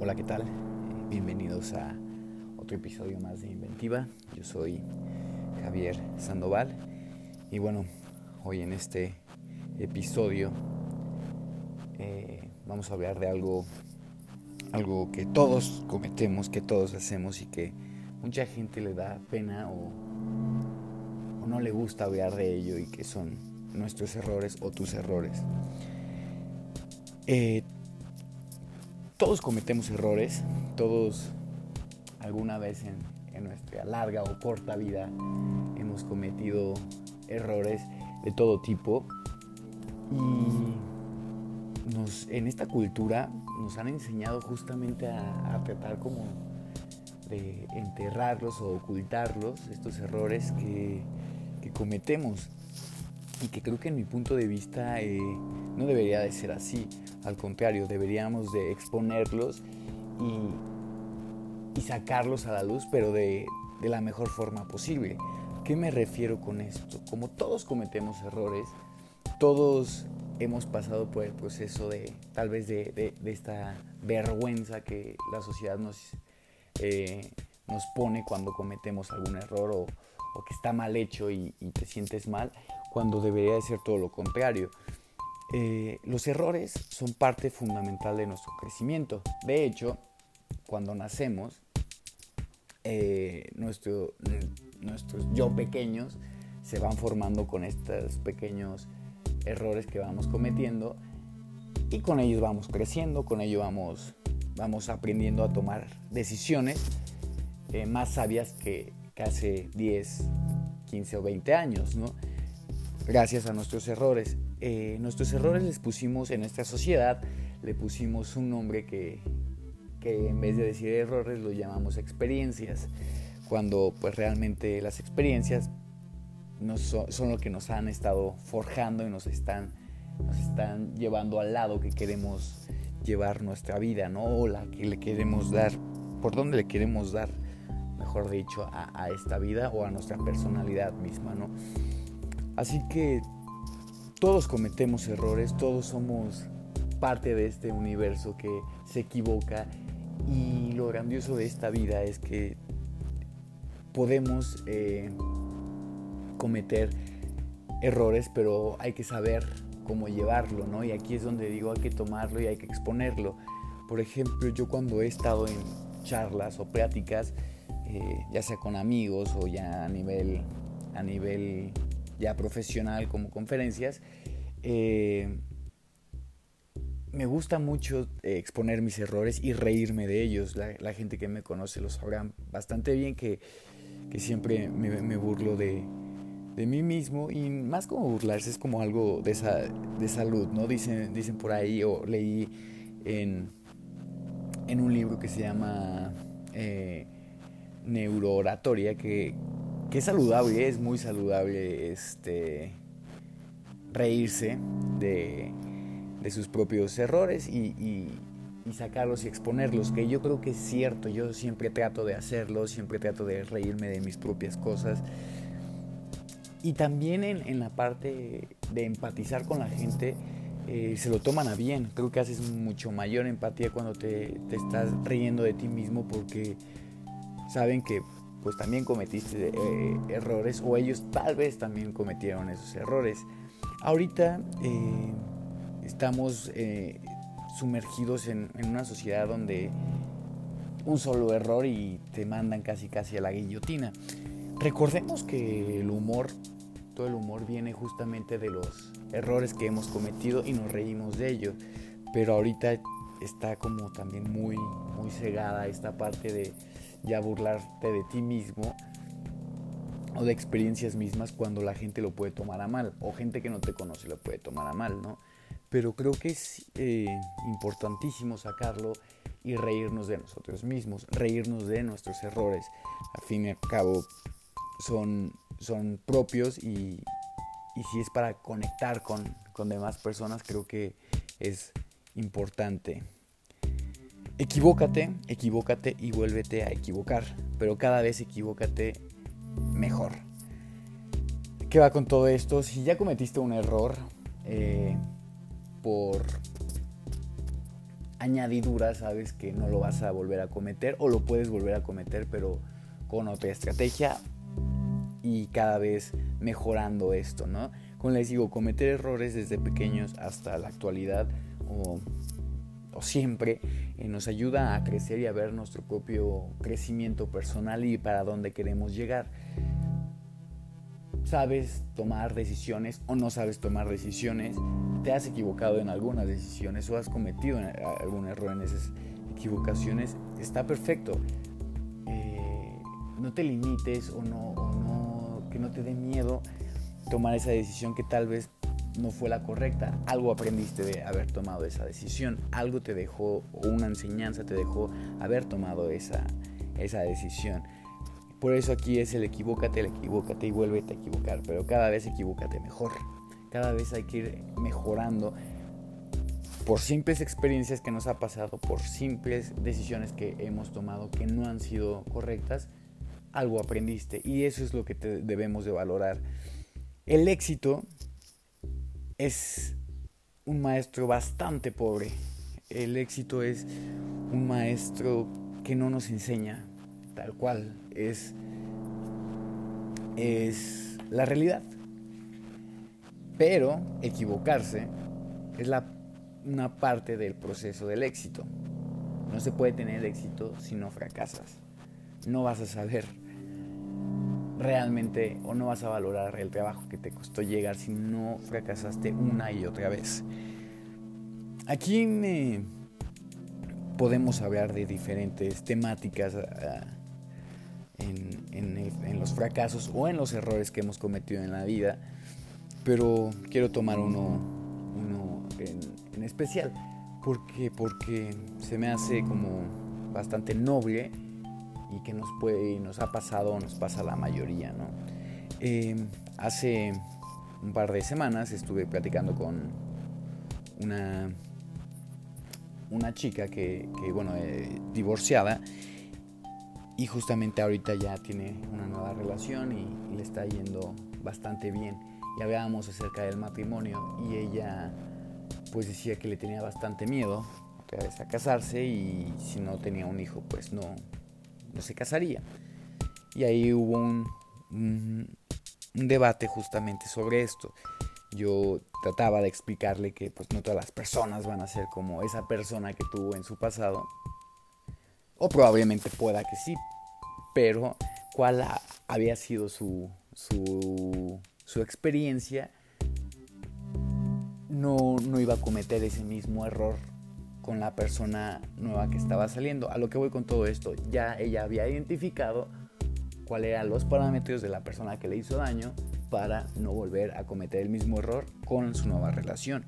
Hola, ¿qué tal? Bienvenidos a otro episodio más de Inventiva. Yo soy Javier Sandoval y bueno, hoy en este episodio eh, vamos a hablar de algo, algo que todos cometemos, que todos hacemos y que mucha gente le da pena o, no le gusta hablar de ello y que son nuestros errores o tus errores. Eh, todos cometemos errores, todos alguna vez en, nuestra larga o corta vida hemos cometido errores de todo tipo y nos, en esta cultura nos han enseñado justamente a, tratar como de enterrarlos o ocultarlos, estos errores que, cometemos y que creo que en mi punto de vista eh, no debería de ser así. Al contrario, deberíamos de exponerlos y, sacarlos a la luz, pero de, la mejor forma posible. ¿Qué me refiero con esto? Como todos cometemos errores, todos hemos pasado por el proceso de tal vez de, esta vergüenza que la sociedad nos, eh, nos pone cuando cometemos algún error o, que está mal hecho y, te sientes mal, cuando debería de ser todo lo contrario. Eh, los errores son parte fundamental de nuestro crecimiento. De hecho, cuando nacemos, eh, nuestros yo pequeños se van formando con estos pequeños errores que vamos cometiendo y con ellos vamos creciendo, con ellos vamos, vamos aprendiendo a tomar decisiones eh, más sabias que, que, hace 10, 15 o 20 años, gracias a nuestros errores. Eh, nuestros errores les pusimos en esta sociedad, le pusimos un nombre que, que en vez de decir errores lo llamamos experiencias, cuando pues realmente las experiencias son, son, lo que nos han estado forjando y nos están, nos están llevando al lado que queremos llevar nuestra vida, ¿no? O la que le queremos dar, por dónde le queremos dar, mejor dicho, a, a esta vida o a nuestra personalidad misma, ¿no? Así que todos cometemos errores, todos somos parte de este universo que se equivoca y lo grandioso de esta vida es que podemos eh, cometer errores, pero hay que saber cómo llevarlo, ¿no? Y aquí es donde digo hay que tomarlo y hay que exponerlo. Por ejemplo, yo cuando he estado en charlas o pláticas, eh, ya sea con amigos o ya a nivel, a nivel ya profesional como conferencias, eh, me gusta mucho eh, exponer mis errores y reírme de ellos. La, gente que me conoce lo sabrá bastante bien que, siempre me, burlo de, mí mismo y más como burlarse es como algo de, de salud, ¿no? Dicen, dicen por ahí o leí en, en un libro que se llama Neurooratoria que, que es saludable, es muy saludable este, reírse de, sus propios errores y, sacarlos y exponerlos, que yo creo que es cierto, yo siempre trato de hacerlo, siempre trato de reírme de mis propias cosas. Y también en, la parte de empatizar con la gente, eh, se lo toman a bien. Creo que haces mucho mayor empatía cuando te, te estás riendo de ti mismo porque saben que pues también cometiste eh, errores o ellos tal vez también cometieron esos errores. Ahorita eh, estamos eh, sumergidos en, una sociedad donde un solo error y te mandan casi casi a la guillotina. Recordemos que el humor, todo el humor viene justamente de los errores que hemos cometido y nos reímos de ellos. Pero ahorita está como también muy, muy cegada esta parte de ya burlarte de ti mismo o de experiencias mismas cuando la gente lo puede tomar a mal o gente que no te conoce lo puede tomar a mal, ¿no? Pero creo que es eh, importantísimo sacarlo y reírnos de nosotros mismos, reírnos de nuestros errores. Al fin y al cabo son, son propios y, y si es para conectar con, con demás personas, creo que es importante. Equivócate, equivócate y vuélvete a equivocar, pero cada vez equivócate mejor. ¿Qué va con todo esto? Si ya cometiste un error, eh, por añadidura sabes que no lo vas a volver a cometer o lo puedes volver a cometer pero con otra estrategia y cada vez mejorando esto, ¿no? Como les digo, cometer errores desde pequeños hasta la actualidad o, siempre eh, nos ayuda a crecer y a ver nuestro propio crecimiento personal y para dónde queremos llegar. Sabes tomar decisiones o no sabes tomar decisiones, te has equivocado en algunas decisiones o has cometido algún error en esas equivocaciones, está perfecto. Eh, no te limites o no, o no, que no te dé miedo tomar esa decisión que tal vez no fue la correcta. Algo aprendiste de haber tomado esa decisión, algo te dejó, o una enseñanza te dejó haber tomado esa, esa decisión. Por eso aquí es el equivócate, el equivócate y vuélvete a equivocar, pero cada vez equivócate mejor. Cada vez hay que ir mejorando por simples experiencias que nos ha pasado, por simples decisiones que hemos tomado que no han sido correctas, algo aprendiste y eso es lo que debemos de valorar. El éxito es un maestro bastante pobre. El éxito es un maestro que no nos enseña tal cual. Es, es la realidad. Pero equivocarse es la, una parte del proceso del éxito. No se puede tener éxito si no fracasas. No vas a saber realmente o no vas a valorar el trabajo que te costó llegar si no fracasaste una y otra vez. Aquí podemos hablar de diferentes temáticas ah, en, los fracasos o en los errores que hemos cometido en la vida, pero quiero tomar uno, uno en, especial porque, porque se me hace como bastante noble y que nos puede nos ha pasado nos pasa la mayoría, ¿no? Em, hace un par de semanas estuve platicando con una, una chica que, bueno, eh, divorciada y justamente ahorita ya tiene una nueva relación y, le está yendo bastante bien. Y hablábamos acerca del matrimonio y ella pues decía que le tenía bastante miedo a casarse y si no tenía un hijo pues no, no se casaría. Y ahí hubo un, debate justamente sobre esto. Yo trataba de explicarle que pues no todas las personas van a ser como esa persona que tuvo en su pasado. O probablemente pueda que sí, pero cuál había sido su, su, su experiencia, no, no iba a cometer ese mismo error con la persona nueva que estaba saliendo. A lo que voy con todo esto, ya ella había identificado cuáles eran los parámetros de la persona que le hizo daño para no volver a cometer el mismo error con su nueva relación.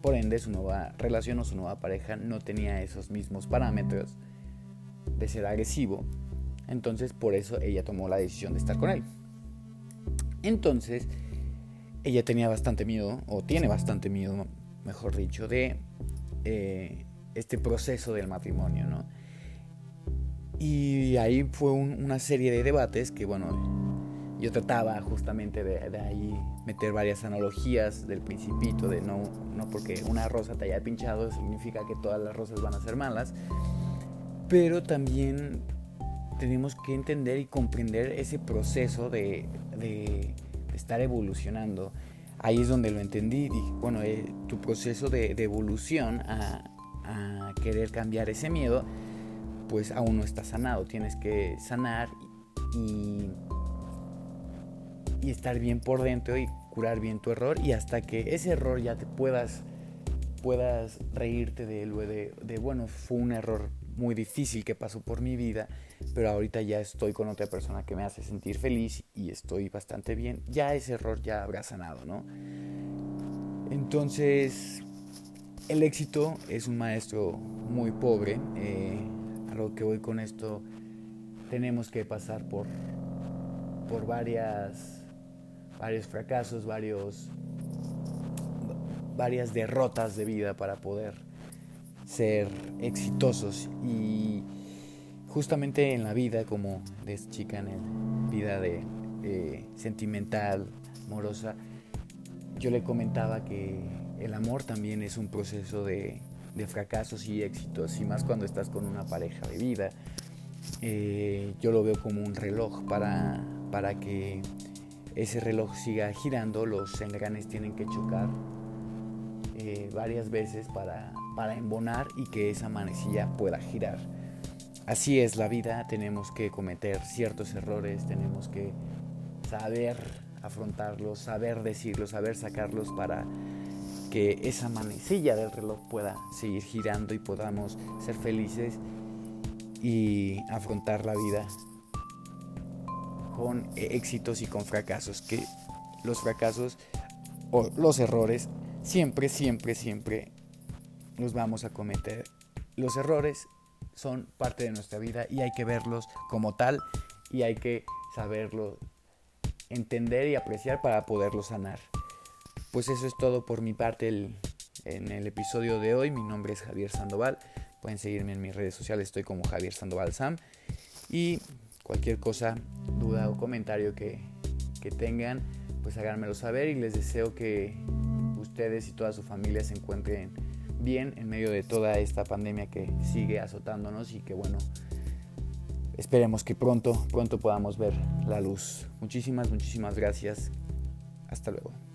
Por ende, su nueva relación o su nueva pareja no tenía esos mismos parámetros de ser agresivo. Entonces, por eso ella tomó la decisión de estar con él. Entonces, ella tenía bastante miedo, o tiene bastante miedo, mejor dicho, de eh, este proceso del matrimonio, ¿no? Y ahí fue una serie de debates que, bueno, yo trataba justamente de, de, ahí meter varias analogías del principito, de no, no porque una rosa te haya pinchado significa que todas las rosas van a ser malas, pero también tenemos que entender y comprender ese proceso de, de, estar evolucionando. Ahí es donde lo entendí, dije, bueno, eh, tu proceso de, de evolución a, a querer cambiar ese miedo, pues aún no está sanado. Tienes que sanar y, estar bien por dentro y curar bien tu error y hasta que ese error ya te puedas puedas reírte de él de bueno, fue un error muy difícil que pasó por mi vida, pero ahorita ya estoy con otra persona que me hace sentir feliz y estoy bastante bien, ya ese error ya habrá sanado, ¿no? Entonces, el éxito es un maestro muy pobre. Eh, a lo que voy con esto, tenemos que pasar por, por varias, varios fracasos, varios, varias derrotas de vida para poder ser exitosos. Y justamente en la vida, como de chica, en la vida de, eh, sentimental, amorosa, yo le comentaba que el amor también es un proceso de, fracasos y éxitos, y más cuando estás con una pareja de vida. Eh, yo lo veo como un reloj para, para que ese reloj siga girando, los engranes tienen que chocar eh, varias veces para, para embonar y que esa manecilla pueda girar. Así es la vida, tenemos que cometer ciertos errores, tenemos que saber afrontarlos, saber decirlos, saber sacarlos para que esa manecilla del reloj pueda seguir girando y podamos ser felices y afrontar la vida con éxitos y con fracasos, que los fracasos o los errores siempre, siempre, siempre los vamos a cometer. Los errores son parte de nuestra vida y hay que verlos como tal y hay que saberlo entender y apreciar para poderlo sanar. Pues eso es todo por mi parte en el episodio de hoy. Mi nombre es Javier Sandoval. Pueden seguirme en mis redes sociales, estoy como Javier Sandoval Sam. Y cualquier cosa, duda o comentario que, que tengan, pues háganmelo saber y les deseo que ustedes y toda su familia se encuentren bien en medio de toda esta pandemia que sigue azotándonos y que bueno, esperemos que pronto, pronto podamos ver la luz. Muchísimas, muchísimas gracias. Hasta luego.